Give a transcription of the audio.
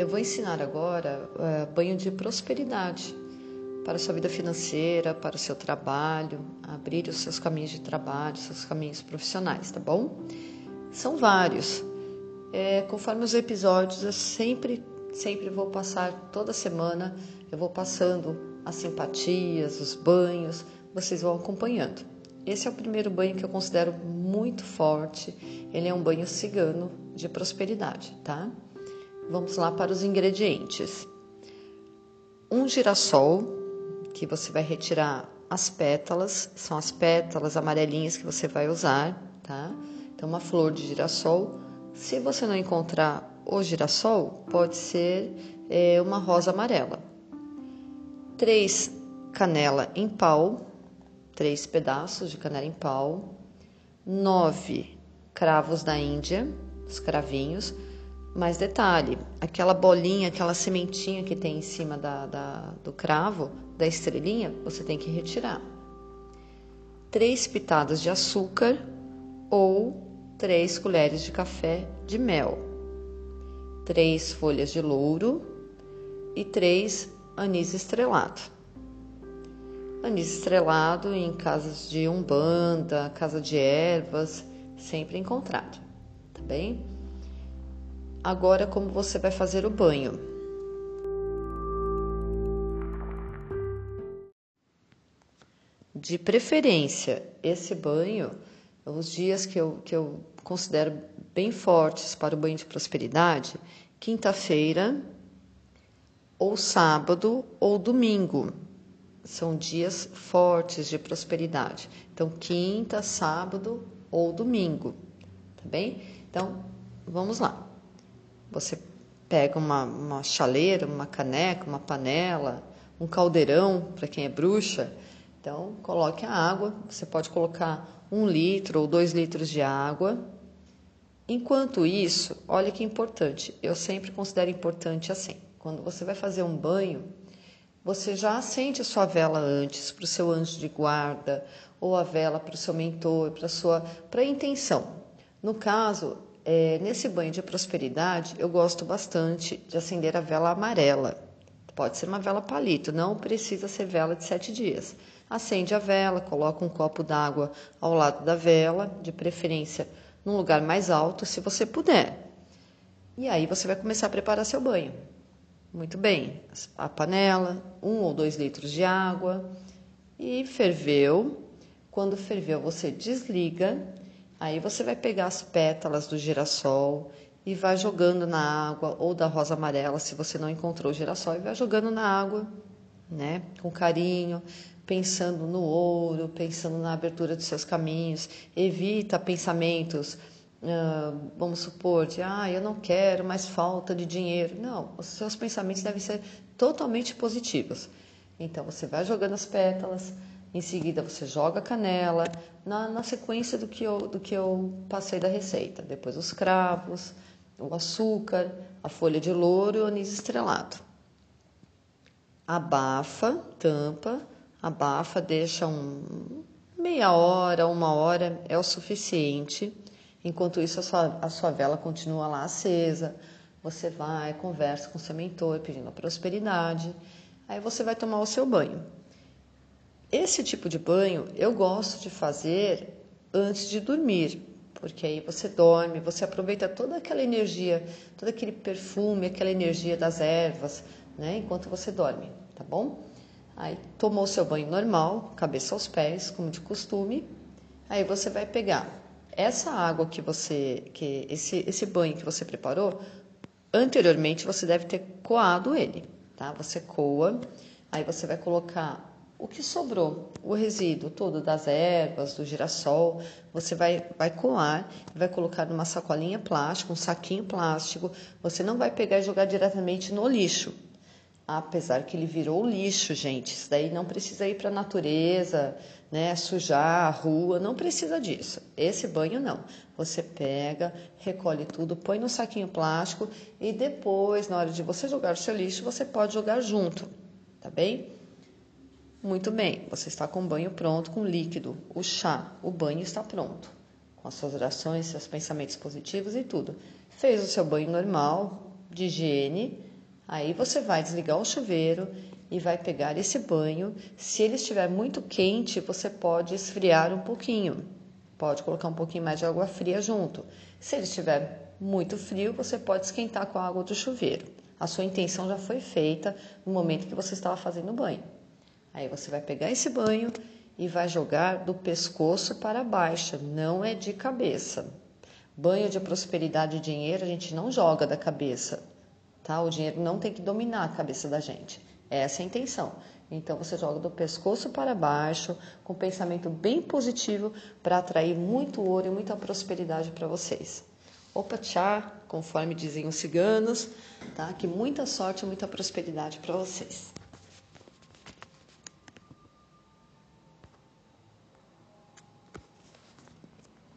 Eu vou ensinar agora uh, banho de prosperidade para a sua vida financeira, para o seu trabalho, abrir os seus caminhos de trabalho, seus caminhos profissionais, tá bom? São vários. É, conforme os episódios, eu sempre, sempre vou passar toda semana, eu vou passando as simpatias, os banhos, vocês vão acompanhando. Esse é o primeiro banho que eu considero muito forte. Ele é um banho cigano de prosperidade, tá? Vamos lá para os ingredientes. Um girassol, que você vai retirar as pétalas, são as pétalas amarelinhas que você vai usar, tá? Então, uma flor de girassol. Se você não encontrar o girassol, pode ser é, uma rosa amarela. Três canela em pau, três pedaços de canela em pau. Nove cravos da Índia, os cravinhos. Mais detalhe, aquela bolinha, aquela sementinha que tem em cima da, da, do cravo, da estrelinha, você tem que retirar. Três pitadas de açúcar ou três colheres de café de mel. Três folhas de louro e três anis estrelado. Anis estrelado em casas de umbanda, casa de ervas, sempre encontrado, tá bem? Agora, como você vai fazer o banho? De preferência, esse banho, os dias que eu, que eu considero bem fortes para o banho de prosperidade, quinta-feira, ou sábado, ou domingo. São dias fortes de prosperidade. Então, quinta, sábado ou domingo, tá bem? Então, vamos lá. Você pega uma, uma chaleira, uma caneca, uma panela, um caldeirão, para quem é bruxa. Então, coloque a água. Você pode colocar um litro ou dois litros de água. Enquanto isso, olha que importante. Eu sempre considero importante assim. Quando você vai fazer um banho, você já acende a sua vela antes para o seu anjo de guarda ou a vela para o seu mentor, para sua para a intenção. No caso, é, nesse banho de prosperidade, eu gosto bastante de acender a vela amarela. Pode ser uma vela palito, não precisa ser vela de sete dias. Acende a vela, coloca um copo d'água ao lado da vela, de preferência num lugar mais alto, se você puder. E aí você vai começar a preparar seu banho. Muito bem, a panela, um ou dois litros de água e ferveu. Quando ferveu, você desliga Aí você vai pegar as pétalas do girassol e vai jogando na água ou da rosa amarela, se você não encontrou o girassol, e vai jogando na água, né? Com carinho, pensando no ouro, pensando na abertura dos seus caminhos. Evita pensamentos, uh, vamos supor, de ah, eu não quero mais falta de dinheiro. Não, os seus pensamentos devem ser totalmente positivos. Então você vai jogando as pétalas em seguida você joga a canela, na, na sequência do que, eu, do que eu passei da receita. Depois os cravos, o açúcar, a folha de louro e o anis estrelado. Abafa, tampa, abafa, deixa um meia hora, uma hora é o suficiente. Enquanto isso, a sua, a sua vela continua lá acesa. Você vai, conversa com seu mentor pedindo a prosperidade. Aí você vai tomar o seu banho. Esse tipo de banho eu gosto de fazer antes de dormir, porque aí você dorme, você aproveita toda aquela energia, todo aquele perfume, aquela energia das ervas, né, enquanto você dorme, tá bom? Aí tomou seu banho normal, cabeça aos pés, como de costume. Aí você vai pegar essa água que você, que esse esse banho que você preparou, anteriormente você deve ter coado ele, tá? Você coa, aí você vai colocar o que sobrou, o resíduo todo das ervas, do girassol, você vai, vai coar, vai colocar numa sacolinha plástica, um saquinho plástico. Você não vai pegar e jogar diretamente no lixo. Apesar que ele virou lixo, gente. Isso daí não precisa ir para a natureza, né? Sujar a rua, não precisa disso. Esse banho não. Você pega, recolhe tudo, põe no saquinho plástico e depois, na hora de você jogar o seu lixo, você pode jogar junto, tá bem? Muito bem, você está com o banho pronto, com líquido, o chá, o banho está pronto, com as suas orações, seus pensamentos positivos e tudo. Fez o seu banho normal, de higiene, Aí você vai desligar o chuveiro e vai pegar esse banho. Se ele estiver muito quente, você pode esfriar um pouquinho. Pode colocar um pouquinho mais de água fria junto. Se ele estiver muito frio, você pode esquentar com a água do chuveiro. A sua intenção já foi feita no momento que você estava fazendo o banho. Aí você vai pegar esse banho e vai jogar do pescoço para baixo, não é de cabeça. Banho de prosperidade e dinheiro a gente não joga da cabeça, tá? O dinheiro não tem que dominar a cabeça da gente. Essa é a intenção. Então você joga do pescoço para baixo, com um pensamento bem positivo para atrair muito ouro e muita prosperidade para vocês. Opa, tchau, conforme dizem os ciganos, tá? Que muita sorte e muita prosperidade para vocês.